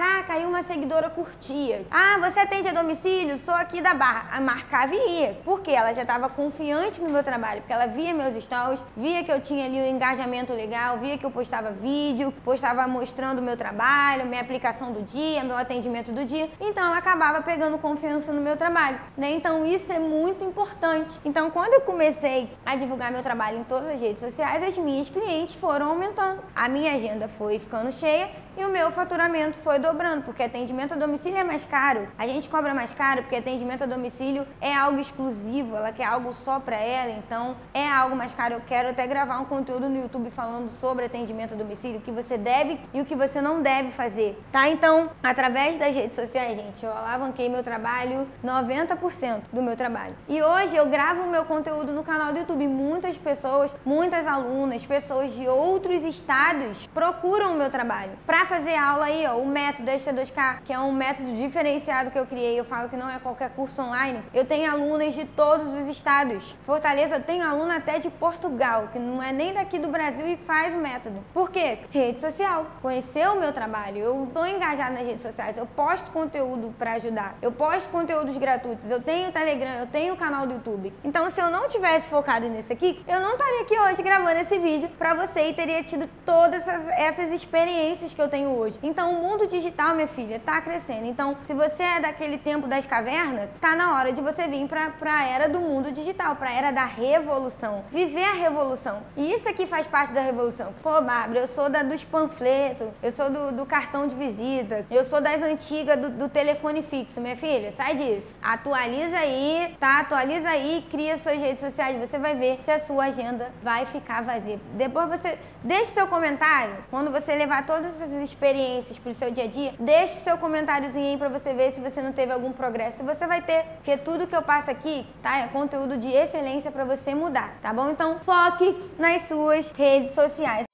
Caraca, aí uma seguidora curtia. Ah, você atende a domicílio? Sou aqui da Barra. A marcava e ia. Porque ela já estava confiante no meu trabalho, porque ela via meus stories, via que eu tinha ali um engajamento legal, via que eu postava vídeo, postava mostrando o meu trabalho, minha aplicação do dia, meu atendimento do dia. Então ela acabava pegando confiança no meu trabalho, né? Então isso é muito importante. Então quando eu comecei a divulgar meu trabalho em todas as redes sociais, as minhas clientes foram aumentando. A minha agenda foi ficando cheia e o meu faturamento foi dobrando, porque atendimento a domicílio é mais caro. A gente cobra mais caro porque atendimento a domicílio é algo exclusivo, ela quer algo só para ela, então é algo mais caro. Eu quero até gravar um conteúdo no YouTube falando sobre atendimento a domicílio, o que você deve e o que você não deve fazer, tá? Então, através das redes sociais, gente, eu alavanquei meu trabalho 90% do meu trabalho. E hoje eu gravo meu conteúdo no canal do YouTube. Muitas pessoas, muitas alunas, pessoas de outros estados procuram o meu trabalho para fazer aula aí, ó, o método ST2K, que é um método diferenciado que eu criei. Eu falo que não é qualquer curso online. Eu tenho alunas de todos os estados. Fortaleza tem aluna até de Portugal, que não é nem daqui do Brasil e faz o método. Por quê? Rede social. Conheceu o meu trabalho. Eu estou engajada nas redes sociais. Eu posto conteúdo para ajudar. Eu posto conteúdos gratuitos. Eu tenho Telegram, eu tenho o canal do YouTube. Então, se eu não tivesse focado nisso aqui, eu não estaria aqui hoje gravando esse vídeo para você e teria tido todas essas, essas experiências que eu tenho hoje. Então, o mundo digital, minha filha, está crescendo. Então, se você é daquele tempo das cavernas, tá na hora de você vir para a era do mundo digital, para a era da revolução. Viver a revolução. E isso aqui faz parte da revolução. Pô, Bárbara, eu sou da dos panfletos, eu sou do, do cartão de visita, eu sou das antigas do, do, telefone fixo, minha filha. Sai disso. Atualiza aí, tá? Atualiza aí, cria suas redes sociais. Você vai ver se a sua agenda vai ficar vazia. Depois você deixe seu comentário. Quando você levar todas essas experiências pro seu dia a dia, deixe seu comentáriozinho aí pra você ver se você não teve algum progresso. Você vai ter, porque tudo que eu passo aqui, tá? É conteúdo de excelência para você mudar, tá bom? Então, foque nas suas redes sociais.